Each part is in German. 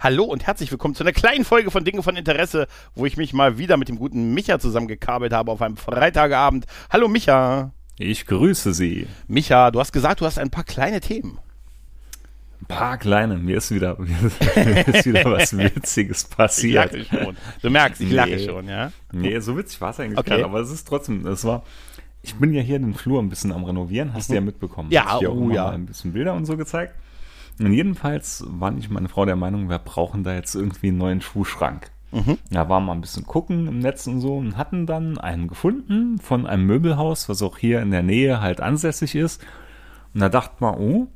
Hallo und herzlich willkommen zu einer kleinen Folge von Dinge von Interesse, wo ich mich mal wieder mit dem guten Micha zusammengekabelt habe auf einem Freitagabend. Hallo Micha. Ich grüße Sie. Micha, du hast gesagt, du hast ein paar kleine Themen. Ein paar kleine. Mir ist wieder, mir ist wieder was Witziges passiert. Ich lache schon. Du merkst, ich nee. lache schon, ja? Nee, so witzig war es eigentlich okay. gar nicht, aber es ist trotzdem, es war, ich bin ja hier den Flur ein bisschen am Renovieren, hast mhm. du ja mitbekommen. Ja, ich oh, ja. ein bisschen Bilder und so gezeigt. Und jedenfalls war ich meine Frau der Meinung, wir brauchen da jetzt irgendwie einen neuen Schuhschrank. Mhm. Da waren wir ein bisschen gucken im Netz und so und hatten dann einen gefunden von einem Möbelhaus, was auch hier in der Nähe halt ansässig ist. Und da dachte man, oh,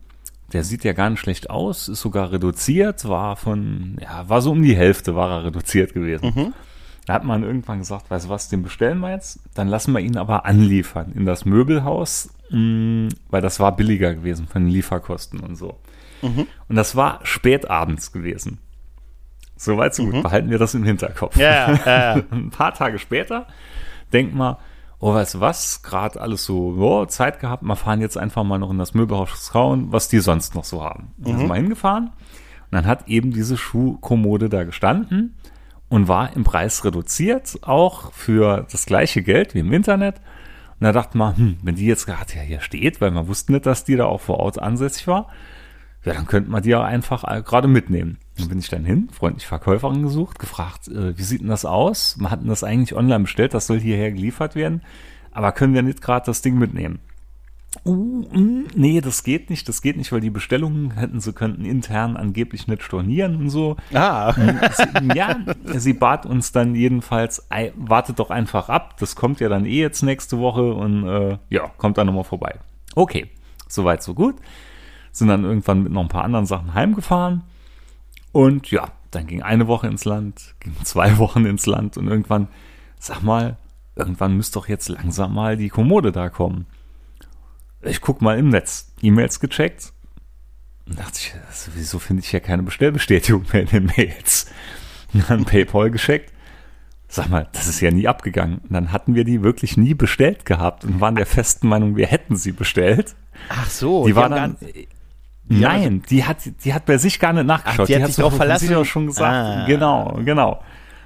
der sieht ja gar nicht schlecht aus, ist sogar reduziert, war von, ja, war so um die Hälfte war er reduziert gewesen. Mhm. Da hat man irgendwann gesagt, weißt du was, den bestellen wir jetzt, dann lassen wir ihn aber anliefern in das Möbelhaus, mm, weil das war billiger gewesen von den Lieferkosten und so. Mhm. Und das war spät abends gewesen. Soweit so gut. Mhm. Behalten wir das im Hinterkopf. Ja, ja, ja. Ein paar Tage später denkt man, oh, weißt du was, gerade alles so, oh, Zeit gehabt, wir fahren jetzt einfach mal noch in das Möbelhaus schauen, was die sonst noch so haben. Mhm. Dann sind wir hingefahren und dann hat eben diese Schuhkommode da gestanden und war im Preis reduziert, auch für das gleiche Geld wie im Internet. Und da dachte man, hm, wenn die jetzt gerade ja hier steht, weil man wusste nicht, dass die da auch vor Ort ansässig war, ja, dann könnte man die ja einfach äh, gerade mitnehmen. Dann bin ich dann hin, freundlich Verkäuferin gesucht, gefragt, äh, wie sieht denn das aus? Man hatten das eigentlich online bestellt, das soll hierher geliefert werden, aber können wir nicht gerade das Ding mitnehmen? Uh, mm, nee, das geht nicht, das geht nicht, weil die Bestellungen hätten sie könnten intern angeblich nicht stornieren und so. Ah. Sie, ja, sie bat uns dann jedenfalls, wartet doch einfach ab, das kommt ja dann eh jetzt nächste Woche und äh, ja, kommt dann nochmal vorbei. Okay, soweit so gut sind dann irgendwann mit noch ein paar anderen Sachen heimgefahren. Und ja, dann ging eine Woche ins Land, ging zwei Wochen ins Land und irgendwann, sag mal, irgendwann müsste doch jetzt langsam mal die Kommode da kommen. Ich guck mal im Netz, E-Mails gecheckt. Und dachte ich, wieso finde ich hier keine Bestellbestätigung mehr in den Mails? Und dann PayPal gescheckt. Sag mal, das ist ja nie abgegangen. Und dann hatten wir die wirklich nie bestellt gehabt und waren der festen Meinung, wir hätten sie bestellt. Ach so, die, die war dann, Nein, die hat, die hat bei sich gar nicht nachgeschaut. Ach, die, die hat sich darauf verlassen. Sich auch schon gesagt. Ah. Genau, genau.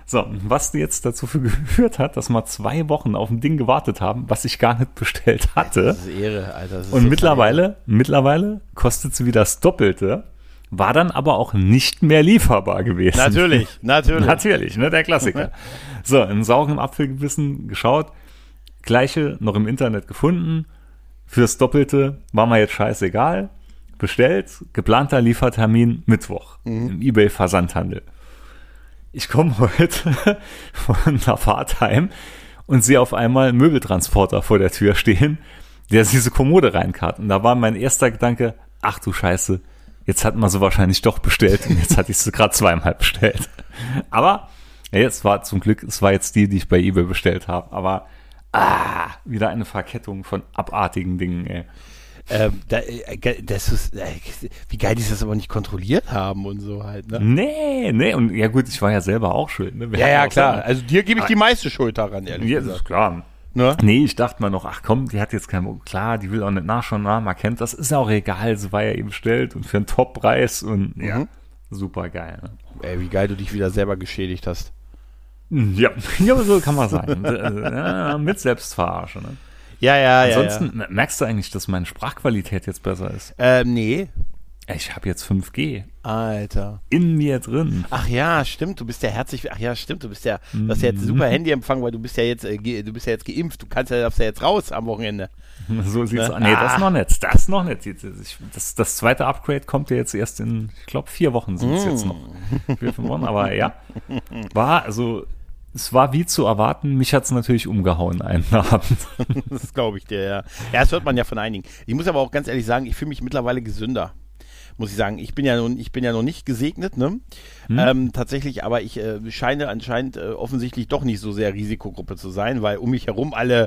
So, was jetzt dazu geführt hat, dass wir zwei Wochen auf ein Ding gewartet haben, was ich gar nicht bestellt hatte. Das ist Ehre, Alter. Und so mittlerweile, Ehre. mittlerweile kostet sie wieder das Doppelte, war dann aber auch nicht mehr lieferbar gewesen. Natürlich, natürlich. natürlich, ne, der Klassiker. so, in sauren Apfel gebissen, geschaut, gleiche noch im Internet gefunden, fürs Doppelte war mir jetzt scheißegal, bestellt, geplanter Liefertermin Mittwoch mhm. im eBay-Versandhandel. Ich komme heute von der Fahrt heim und sehe auf einmal einen Möbeltransporter vor der Tür stehen, der diese Kommode reinkarrt. Und da war mein erster Gedanke, ach du Scheiße, jetzt hat man sie wahrscheinlich doch bestellt und jetzt hatte ich sie gerade zweimal bestellt. Aber ja, es war zum Glück, es war jetzt die, die ich bei eBay bestellt habe. Aber ah, wieder eine Verkettung von abartigen Dingen. Ey. Ähm, da, äh, das ist, äh, wie geil die das aber nicht kontrolliert haben und so halt, ne? Nee, nee, und ja gut, ich war ja selber auch schuld, ne? Ja, ja, klar. Also dir gebe ich die meiste Schuld daran, ehrlich ja, gesagt. Ist klar. Ne? Nee, ich dachte mal noch, ach komm, die hat jetzt kein, klar, die will auch nicht nachschauen, na, man kennt das, ist auch egal, sie war ja eben bestellt und für einen Top-Preis und mhm. ja, super geil. Ne? Ey, wie geil du dich wieder selber geschädigt hast. Ja, ja so kann man sagen. ja, mit Selbstverarsche, ne? Ja, ja, ja. Ansonsten ja. merkst du eigentlich, dass meine Sprachqualität jetzt besser ist? Ähm, nee. Ich habe jetzt 5G. Alter. In mir drin. Ach ja, stimmt, du bist ja herzlich, ach ja, stimmt, du bist ja, du hast ja jetzt super mhm. Handyempfang, weil du bist ja jetzt, äh, du bist ja jetzt geimpft, du kannst ja, darfst ja jetzt raus am Wochenende. So sieht's ne? aus. Nee, ah. das noch nicht, das noch nicht. Das, das zweite Upgrade kommt ja jetzt erst in, ich glaube, vier Wochen sind es mm. jetzt noch. Vier, fünf Wochen, aber ja. War, also, es war wie zu erwarten, mich hat es natürlich umgehauen einen Abend. das glaube ich dir, ja. Ja, das hört man ja von einigen. Ich muss aber auch ganz ehrlich sagen, ich fühle mich mittlerweile gesünder muss ich sagen. Ich bin ja nun, ich bin ja noch nicht gesegnet, ne? Hm. Ähm, tatsächlich, aber ich äh, scheine anscheinend äh, offensichtlich doch nicht so sehr Risikogruppe zu sein, weil um mich herum alle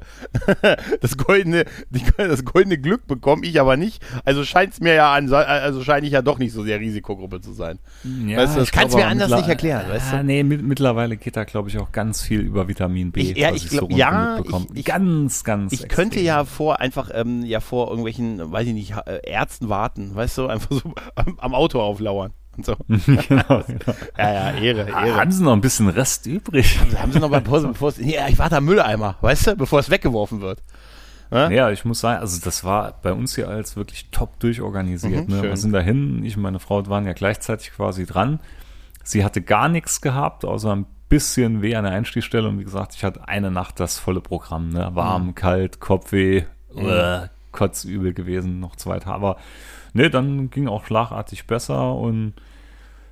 das goldene, die, das goldene Glück bekommen, ich aber nicht. Also scheint es mir ja an, also scheine ich ja doch nicht so sehr Risikogruppe zu sein. Ja, weißt du, das kannst du mir anders nicht erklären, weißt du? Nee, mit, mittlerweile geht da, glaube ich, auch ganz viel über Vitamin B. Ich, ja, ich glaube, so ja, ich, ich, ganz, ganz. Ich extrem. könnte ja vor einfach ähm, ja vor irgendwelchen, weiß ich nicht, äh, Ärzten warten, weißt du, einfach so am, am Auto auflauern. und so. genau, genau. Ja, ja, Ehre, Ehre. Haben sie noch ein bisschen Rest übrig? Haben sie noch bei Pause, bevor es, ja, ich warte am Mülleimer, weißt du, bevor es weggeworfen wird. Ja? ja, ich muss sagen, also das war bei uns hier als wirklich top durchorganisiert. Mhm, ne? Wir sind dahin, ich und meine Frau waren ja gleichzeitig quasi dran. Sie hatte gar nichts gehabt, außer ein bisschen weh an der Einstichstelle. Und wie gesagt, ich hatte eine Nacht das volle Programm. Ne? Warm, mhm. kalt, Kopfweh, mhm. äh, kotzübel gewesen, noch zwei Tage. Aber ne, dann ging auch schlagartig besser und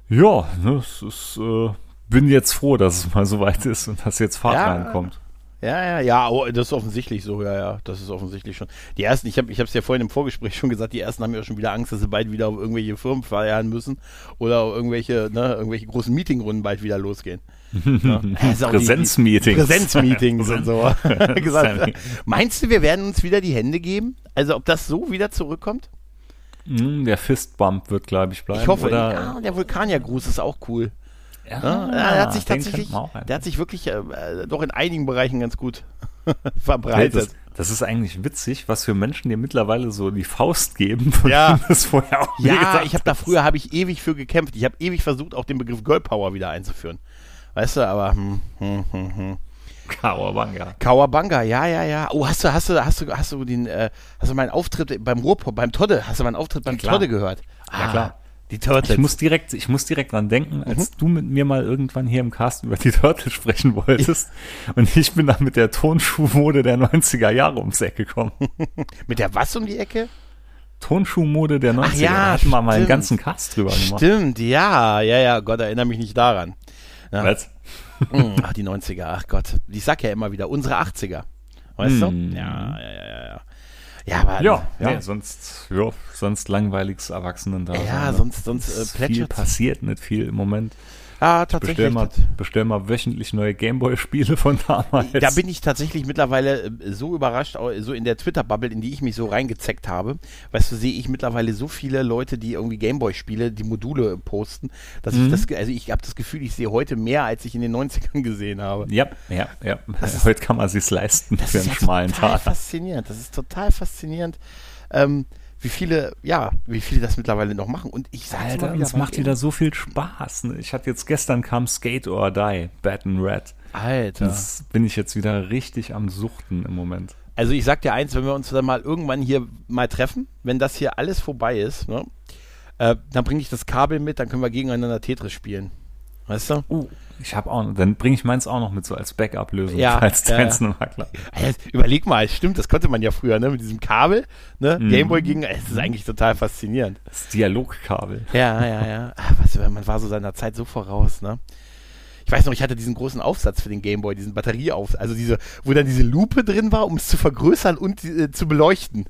ja, ne, es ist, äh, bin jetzt froh, dass es mal so weit ist und dass jetzt Fahrt ja, reinkommt. Ja, ja, ja, oh, das ist offensichtlich so, ja, ja, das ist offensichtlich schon. Die ersten, ich habe ich es ja vorhin im Vorgespräch schon gesagt, die ersten haben ja schon wieder Angst, dass sie bald wieder auf irgendwelche Firmen feiern müssen oder irgendwelche, ne, irgendwelche großen Meetingrunden bald wieder losgehen. Ja. Präsenzmeetings. Präsenzmeetings und so. gesagt, meinst du, wir werden uns wieder die Hände geben? Also ob das so wieder zurückkommt? Mm, der Fistbump wird, glaube ich, bleiben. Ich hoffe, oder? Ja, der Vulkaniergruß ist auch cool. Ja, ja, er hat sich tatsächlich, der hat sich wirklich äh, doch in einigen Bereichen ganz gut verbreitet. das, das, ist eigentlich witzig, was für Menschen dir mittlerweile so die Faust geben, ja. das vorher auch Ja, ich habe da früher habe ich ewig für gekämpft. Ich habe ewig versucht, auch den Begriff Girl Power wieder einzuführen. Weißt du, aber hm, hm, hm, hm. Kawabanga. Kawabanga, ja, ja, ja. Oh, hast du, hast du, hast du, hast du den, äh, hast du meinen Auftritt beim Ruhrpop, beim Todde, hast du meinen Auftritt beim ja, Todde gehört? Ah, ja, klar. Die Turtles. Ich muss direkt, ich muss direkt dran denken, als mhm. du mit mir mal irgendwann hier im Cast über die Turtles sprechen wolltest. und ich bin dann mit der Tonschuhmode der 90er Jahre ums Eck gekommen. mit der was um die Ecke? Tonschuhmode der 90er. Ach ja, da hatten wir mal einen ganzen Cast drüber gemacht. Stimmt, ja, ja, ja, Gott, erinnere mich nicht daran. Ja. Was? Hm, ach, die 90er, ach Gott. Ich sag ja immer wieder, unsere 80er. Weißt mm. du? Hm. Ja, ja, ja, ja. Ja, aber ja, ja. Nee, sonst, ja, sonst langweiliges Erwachsenen da. Ja, ne? sonst, sonst äh, Viel passiert nicht viel im Moment. Ja, tatsächlich. Bestell mal, bestell mal wöchentlich neue Gameboy-Spiele von damals. Da bin ich tatsächlich mittlerweile äh, so überrascht, so in der Twitter-Bubble, in die ich mich so reingezeckt habe. Weißt du, sehe ich mittlerweile so viele Leute, die irgendwie Gameboy-Spiele, die Module posten, dass mhm. ich das, also ich habe das Gefühl, ich sehe heute mehr, als ich in den 90ern gesehen habe. Ja, ja, ja. Ist, heute kann man sich's leisten für einen schmalen Tag. Das ist total faszinierend. Das ist total faszinierend. Ähm, wie viele, ja, wie viele das mittlerweile noch machen. Und ich sage Alter, es macht wieder so viel Spaß. Ne? Ich hatte jetzt gestern kam Skate or Die, and Red. Alter. Das bin ich jetzt wieder richtig am Suchten im Moment. Also ich sag dir eins, wenn wir uns dann mal irgendwann hier mal treffen, wenn das hier alles vorbei ist, ne, äh, dann bringe ich das Kabel mit, dann können wir gegeneinander Tetris spielen. Weißt du? Uh, ich habe auch, dann bringe ich meins auch noch mit so als Backup-Lösung, ja, falls ja, deins ja. Makler. Also, überleg mal, stimmt, das konnte man ja früher, ne, mit diesem Kabel, ne, mm. Gameboy ging, es ist eigentlich total faszinierend. Das Dialogkabel. Ja, ja, ja. Ach, was, man war so seiner Zeit so voraus, ne. Ich weiß noch, ich hatte diesen großen Aufsatz für den Gameboy, diesen Batterieaufsatz, also diese, wo dann diese Lupe drin war, um es zu vergrößern und äh, zu beleuchten.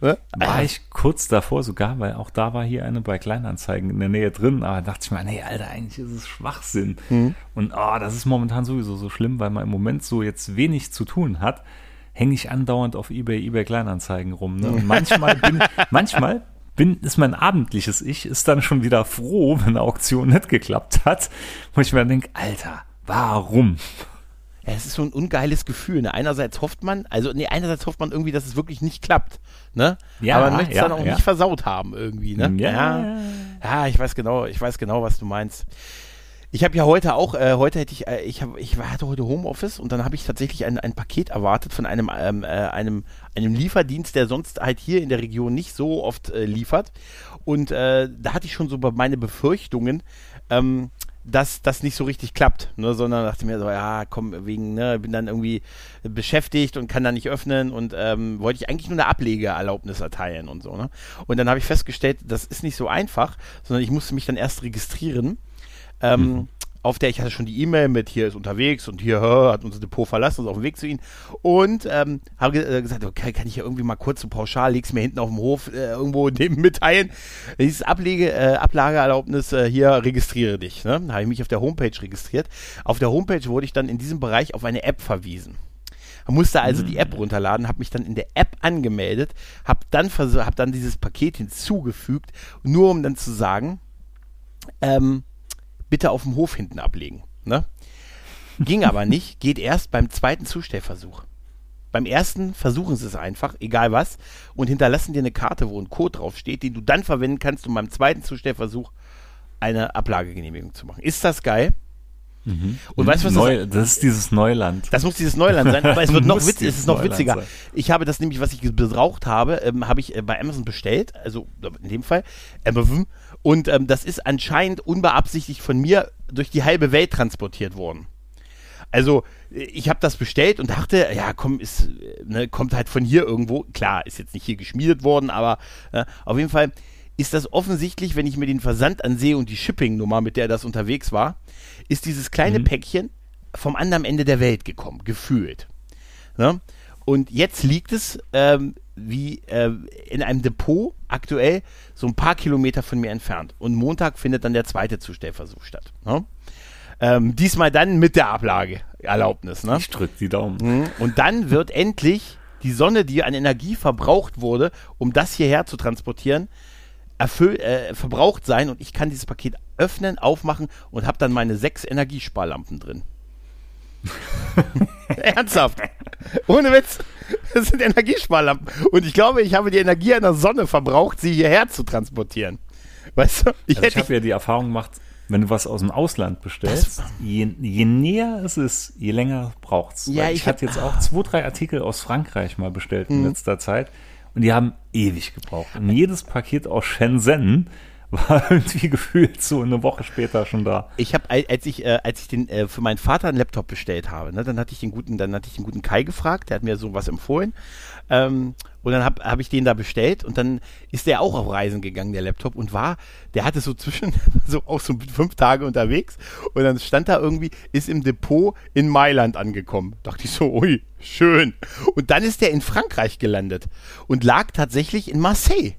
Ne? War ich kurz davor sogar, weil auch da war hier eine bei Kleinanzeigen in der Nähe drin, aber dachte ich mir, nee, Alter, eigentlich ist es Schwachsinn. Mhm. Und oh, das ist momentan sowieso so schlimm, weil man im Moment so jetzt wenig zu tun hat, hänge ich andauernd auf eBay, eBay Kleinanzeigen rum. Ne? Und manchmal bin, manchmal bin, ist mein abendliches Ich, ist dann schon wieder froh, wenn eine Auktion nicht geklappt hat, wo ich mir dann denke, Alter, warum? Es ist so ein ungeiles Gefühl. Ne? Einerseits hofft man, also nee, einerseits hofft man irgendwie, dass es wirklich nicht klappt. Ne? Ja, Aber man möchte es ja, dann auch ja. nicht versaut haben irgendwie. Ne? Ja. ja. ja, ich weiß genau, ich weiß genau, was du meinst. Ich habe ja heute auch, äh, heute hätte ich, äh, ich, hab, ich hatte heute Homeoffice und dann habe ich tatsächlich ein, ein Paket erwartet von einem, ähm, äh, einem, einem Lieferdienst, der sonst halt hier in der Region nicht so oft äh, liefert. Und äh, da hatte ich schon so meine Befürchtungen, ähm, dass das nicht so richtig klappt, ne, sondern dachte mir so, ja, komm, wegen, ne, bin dann irgendwie beschäftigt und kann da nicht öffnen und ähm, wollte ich eigentlich nur eine Ablegeerlaubnis erteilen und so, ne? Und dann habe ich festgestellt, das ist nicht so einfach, sondern ich musste mich dann erst registrieren. Ähm, mhm auf der ich hatte schon die E-Mail mit hier ist unterwegs und hier hör, hat unser Depot verlassen, ist auf dem Weg zu ihnen. Und ähm, habe ge äh, gesagt, okay, kann ich ja irgendwie mal kurz so pauschal, leg's mir hinten auf dem Hof äh, irgendwo neben mitteilen. Dieses Ablege, äh, Ablageerlaubnis äh, hier, registriere dich. Ne? Habe ich mich auf der Homepage registriert. Auf der Homepage wurde ich dann in diesem Bereich auf eine App verwiesen. Musste also die App runterladen, habe mich dann in der App angemeldet, habe dann, hab dann dieses Paket hinzugefügt, nur um dann zu sagen, ähm, bitte auf dem Hof hinten ablegen. Ne? Ging aber nicht, geht erst beim zweiten Zustellversuch. Beim ersten versuchen sie es einfach, egal was, und hinterlassen dir eine Karte, wo ein Code draufsteht, den du dann verwenden kannst, um beim zweiten Zustellversuch eine Ablagegenehmigung zu machen. Ist das geil? Mhm. Und weißt du, was Neu, das, das ist dieses Neuland. das muss dieses Neuland sein, aber es wird noch witz, es ist noch witziger. sein. Ich habe das nämlich, was ich gebraucht habe, ähm, habe ich äh, bei Amazon bestellt, also in dem Fall Amazon, und ähm, das ist anscheinend unbeabsichtigt von mir durch die halbe Welt transportiert worden. Also ich habe das bestellt und dachte, ja komm, ist, äh, ne, kommt halt von hier irgendwo. Klar, ist jetzt nicht hier geschmiedet worden, aber äh, auf jeden Fall ist das offensichtlich, wenn ich mir den Versand ansehe und die Shipping-Nummer, mit der das unterwegs war, ist dieses kleine Mhm. Päckchen vom anderen Ende der Welt gekommen, gefühlt. Ne? Und jetzt liegt es ähm, wie äh, in einem Depot aktuell so ein paar Kilometer von mir entfernt. Und Montag findet dann der zweite Zustellversuch statt. Ne? Ähm, diesmal dann mit der Ablageerlaubnis. Ne? Ich drück die Daumen. Mhm. Und dann wird endlich die Sonne, die an Energie verbraucht wurde, um das hierher zu transportieren, erfüll, äh, verbraucht sein und ich kann dieses Paket öffnen, aufmachen und habe dann meine sechs Energiesparlampen drin. Ernsthaft. Ohne Witz. Das sind Energiesparlampen. Und ich glaube, ich habe die Energie einer Sonne verbraucht, sie hierher zu transportieren. Weißt du? Ich Also ich hätte habe ja die Erfahrung gemacht, wenn du was aus dem Ausland bestellst, je, je näher es ist, je länger braucht's. Ja, Weil ich ich hatte jetzt auch zwei, drei Artikel aus Frankreich mal bestellt Mhm. in letzter Zeit und die haben ewig gebraucht. Und jedes Paket aus Shenzhen war irgendwie gefühlt so eine Woche später schon da. ich habe, als ich, äh, als ich den äh, für meinen Vater einen Laptop bestellt habe, ne, dann hatte ich den guten, dann hatte ich den guten Kai gefragt, der hat mir so was empfohlen. Ähm, und dann habe hab ich den da bestellt und dann ist der auch auf Reisen gegangen, der Laptop, und war, der hatte so zwischen, so auch so fünf Tage unterwegs und dann stand da irgendwie, ist im Depot in Mailand angekommen. Dachte ich so, ui, schön. Und dann ist der in Frankreich gelandet und lag tatsächlich in Marseille.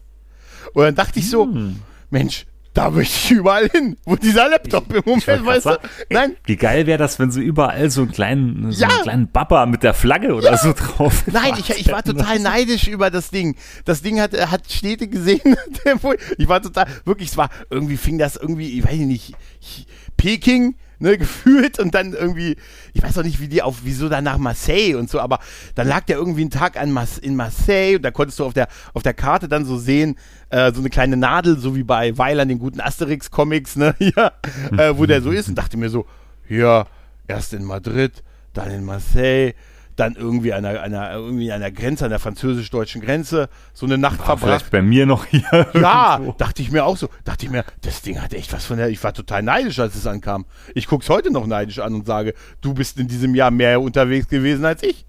Und dann dachte ich so, Hm. Mensch, da möchte ich überall hin, wo dieser Laptop im Moment, weißt du? ey, Nein, Wie geil wäre das, wenn sie überall so einen kleinen, so Ja. einen kleinen Bapper mit der Flagge oder so drauf Nein, ich, ich war total neidisch über das Ding. Das Ding hat, hat Städte gesehen. ich war total, wirklich, es war, irgendwie fing das irgendwie, ich weiß nicht, ich- Peking, ne, gefühlt und dann irgendwie, ich weiß auch nicht, wie die auf, wieso dann nach Marseille und so, aber dann lag der irgendwie ein Tag an Mas in Marseille und da konntest du auf der, auf der Karte dann so sehen, äh, so eine kleine Nadel, so wie bei Weiland, den guten Asterix-Comics, ne, ja, äh, wo der so ist und dachte mir so, ja, erst in Madrid, dann in Marseille, dann irgendwie an an der, irgendwie an der Grenze, an der französisch-deutschen Grenze, so eine Nacht verbracht. Vielleicht bei mir noch hier. Ja, irgendwo. dachte ich mir auch so. Dachte ich mir, das Ding hat echt was von der. Ich war total neidisch, als es ankam. Ich guck's heute noch neidisch an und sage, du bist in diesem Jahr mehr unterwegs gewesen als ich.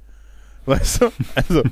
Weißt du? Also,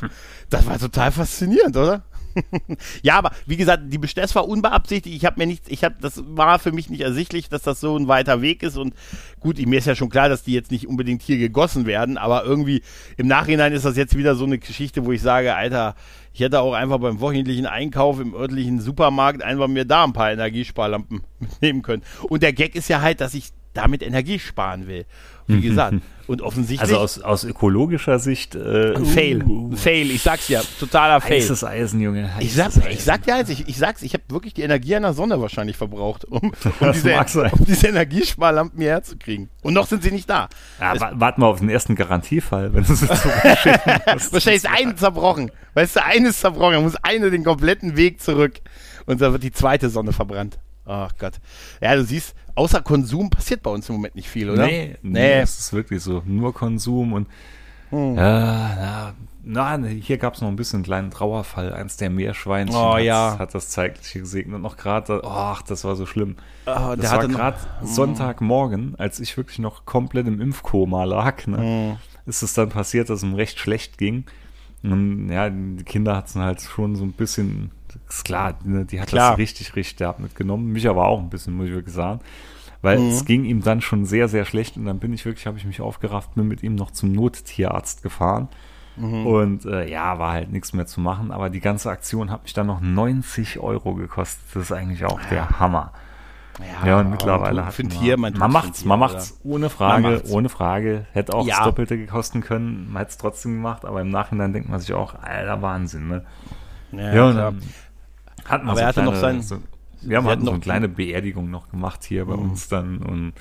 das war total faszinierend, oder? ja, aber wie gesagt, die Bestell das war unbeabsichtigt. Ich habe mir nichts, ich habe, das war für mich nicht ersichtlich, dass das so ein weiter Weg ist. Und gut, mir ist ja schon klar, dass die jetzt nicht unbedingt hier gegossen werden, aber irgendwie im Nachhinein ist das jetzt wieder so eine Geschichte, wo ich sage, Alter, ich hätte auch einfach beim wöchentlichen Einkauf im örtlichen Supermarkt einfach mir da ein paar Energiesparlampen mitnehmen können. Und der Gag ist ja halt, dass ich damit Energie sparen will. Wie gesagt. Und offensichtlich. Also aus, aus ökologischer Sicht. Äh, Fail. uh, Ein Fail, ich sag's ja. Totaler Fail. Heißes Eisen, Junge. Ich heißes sag, Eisen. ich sag ja jetzt, ich, ich sag's, ich habe wirklich die Energie einer Sonne wahrscheinlich verbraucht, um, um, diese, um diese Energiesparlampen hierher zu kriegen. Und noch sind sie nicht da. Ja, wa- warte mal auf den ersten Garantiefall, wenn du sie zurückschicken musst. Wahrscheinlich ist eine zerbrochen. Weißt du, eine ist zerbrochen, dann muss eine den kompletten Weg zurück. Und da wird die zweite Sonne verbrannt. Ach Gott. Ja, du siehst, außer Konsum passiert bei uns im Moment nicht viel, oder? Nee, nee, es ist wirklich so. Nur Konsum und Hm. ja, na, na, hier gab es noch ein bisschen einen kleinen Trauerfall. Eins der Meerschweinchen Oh, hat, ja. hat das Zeitliche gesegnet. Noch gerade, ach, das war so schlimm. Oh, Das der war gerade Sonntagmorgen, als ich wirklich noch komplett im Impfkoma lag, ne, Hm. ist es dann passiert, dass es ihm recht schlecht ging. Und ja, die Kinder hatten halt schon so ein bisschen, ist klar, ne, die hat Klar. das richtig, richtig derb mitgenommen. Mich aber auch ein bisschen, muss ich wirklich sagen. Weil Mhm. es ging ihm dann schon sehr, sehr schlecht und dann bin ich wirklich, habe ich mich aufgerafft, bin mit ihm noch zum Nottierarzt gefahren. Mhm. Und äh, ja, war halt nichts mehr zu machen, aber die ganze Aktion hat mich dann noch 90 Euro gekostet. Das ist eigentlich auch der Hammer. Ja, und mittlerweile hat man, Tier, man, man macht's, Tier, man oder? macht's ohne Frage, macht's. ohne Frage. Hätte auch Ja. das Doppelte kosten können, man hätte es trotzdem gemacht, aber im Nachhinein denkt man sich auch, alter Wahnsinn, ne? Ja, Ja, und klar. dann hat man Aber so er hatte noch kleine, sein- so, wir haben halt hatten so eine noch- kleine Beerdigung noch gemacht hier bei Mhm. uns dann und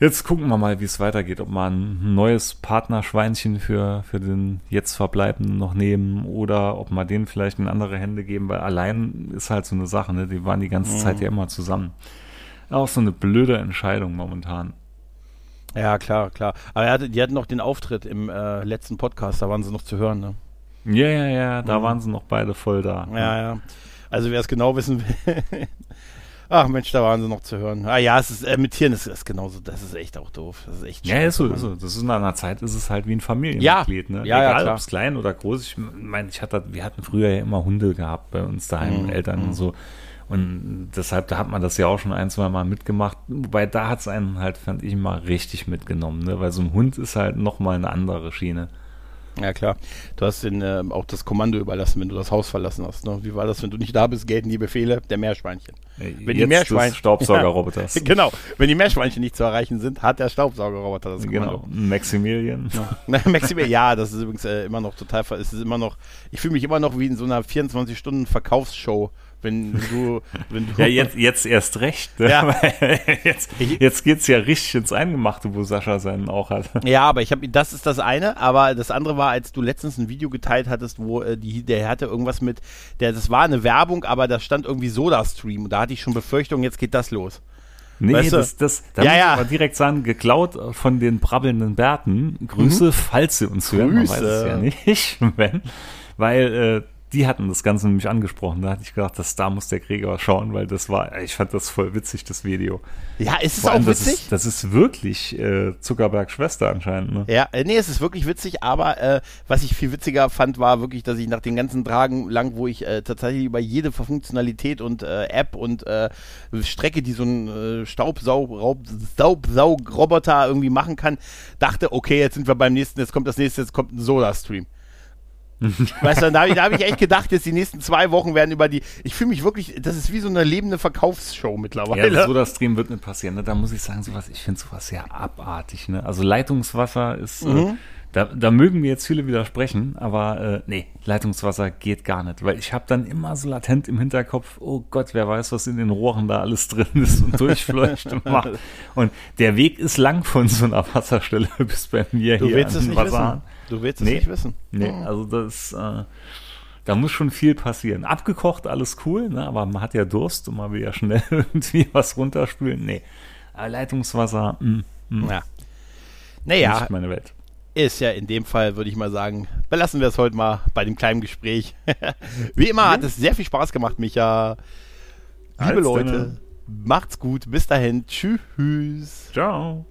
jetzt gucken wir mal, wie es weitergeht, ob wir ein neues Partnerschweinchen für, für den jetzt Verbleibenden noch nehmen oder ob wir den vielleicht in andere Hände geben, weil allein ist halt so eine Sache, ne? Die waren die ganze Mhm. Zeit ja immer zusammen. Auch so eine blöde Entscheidung momentan. Ja, klar, klar. Aber er hatte, die hatten noch den Auftritt im äh, letzten Podcast, da waren sie noch zu hören, ne? Ja, ja, ja, da mhm. waren sie noch beide voll da. Ja, ja. Also wer es genau wissen will. Ach Mensch, da waren sie noch zu hören. Ah ja, es ist, äh, mit Tieren ist es genauso, das ist echt auch doof. Das ist echt Ja, ist so, ist so. Das ist in einer Zeit, ist es halt wie ein Familienmitglied, ja. ne? Ja, Egal, ja, ob es klein oder groß. Ich meine, ich hatte, wir hatten früher ja immer Hunde gehabt bei uns daheim, mhm. Eltern mhm. und so. Und deshalb, da hat man das ja auch schon ein, zwei Mal mitgemacht. Wobei da hat es einen halt, fand ich, mal richtig mitgenommen, ne? Weil so ein Hund ist halt nochmal eine andere Schiene. Ja klar, du hast den, äh, auch das Kommando überlassen, wenn du das Haus verlassen hast. Ne? Wie war das, wenn du nicht da bist, gelten die Befehle der Meerschweinchen. Wenn Jetzt die Meerschweinchen Staubsaugerroboters. Ja, genau, wenn die Meerschweinchen nicht zu erreichen sind, hat der Staubsaugerroboter das Kommando. Genau, Maximilian. Ja. Maximilian, ja, das ist übrigens äh, immer noch total, es ist immer noch, ich fühle mich immer noch wie in so einer 24 Stunden Verkaufsshow wenn du, wenn du ja, jetzt, jetzt erst recht. Ne? Ja. jetzt, jetzt geht's ja richtig ins Eingemachte, wo Sascha seinen auch hat. Ja, aber ich habe, das ist das eine, aber das andere war, als du letztens ein Video geteilt hattest, wo äh, die, der hatte irgendwas mit, der, das war eine Werbung, aber da stand irgendwie Soda-Stream. Da hatte ich schon Befürchtung, jetzt geht das los. Nee, weißt das, das, da ja, muss ja. ich direkt sagen, geklaut von den brabbelnden Bärten. Grüße, mhm. falls sie uns hören, man weiß es ja nicht, wenn, weil äh, die hatten das Ganze nämlich angesprochen. Da hatte ich gedacht, dass da muss der Krieger schauen, weil das war, ich fand das voll witzig, das Video. Ja, ist es Vor auch witzig? Das ist, das ist wirklich äh, Zuckerbergs Schwester anscheinend. Ne? Ja, nee, es ist wirklich witzig, aber äh, was ich viel witziger fand, war wirklich, dass ich nach den ganzen Tagen lang, wo ich äh, tatsächlich über jede Funktionalität und äh, App und äh, Strecke, die so ein äh, Staubsaugroboter irgendwie machen kann, dachte, okay, jetzt sind wir beim nächsten, jetzt kommt das nächste, jetzt kommt ein Soda-Stream. weißt du, da habe ich, hab ich echt gedacht, jetzt die nächsten zwei Wochen werden über die. Ich fühle mich wirklich, das ist wie so eine lebende Verkaufsshow mittlerweile. Ja, so das Stream wird nicht passieren. Ne? Da muss ich sagen, sowas, ich finde sowas sehr abartig. Ne? Also Leitungswasser ist. Äh, mhm. Äh, da, da mögen mir jetzt viele widersprechen, aber äh, nee, Leitungswasser geht gar nicht, weil ich habe dann immer so latent im Hinterkopf, oh Gott, wer weiß, was in den Rohren da alles drin ist und durchfleucht und macht. Und der Weg ist lang von so einer Wasserstelle bis bei mir du hier willst an es nicht Wasser. Wissen. Du willst es nee, nicht wissen. Nee, oh. also das, äh, da muss schon viel passieren. Abgekocht, alles cool, ne? aber man hat ja Durst und man will ja schnell irgendwie was runterspülen. Nee, aber Leitungswasser, mh, mh. Ja. Naja. Nicht meine Welt ist ja in dem Fall, würde ich mal sagen, belassen wir es heute mal bei dem kleinen Gespräch. Wie immer hat es sehr viel Spaß gemacht, Micha. Liebe Als Leute, deine. macht's gut. Bis dahin. Tschüss. Ciao.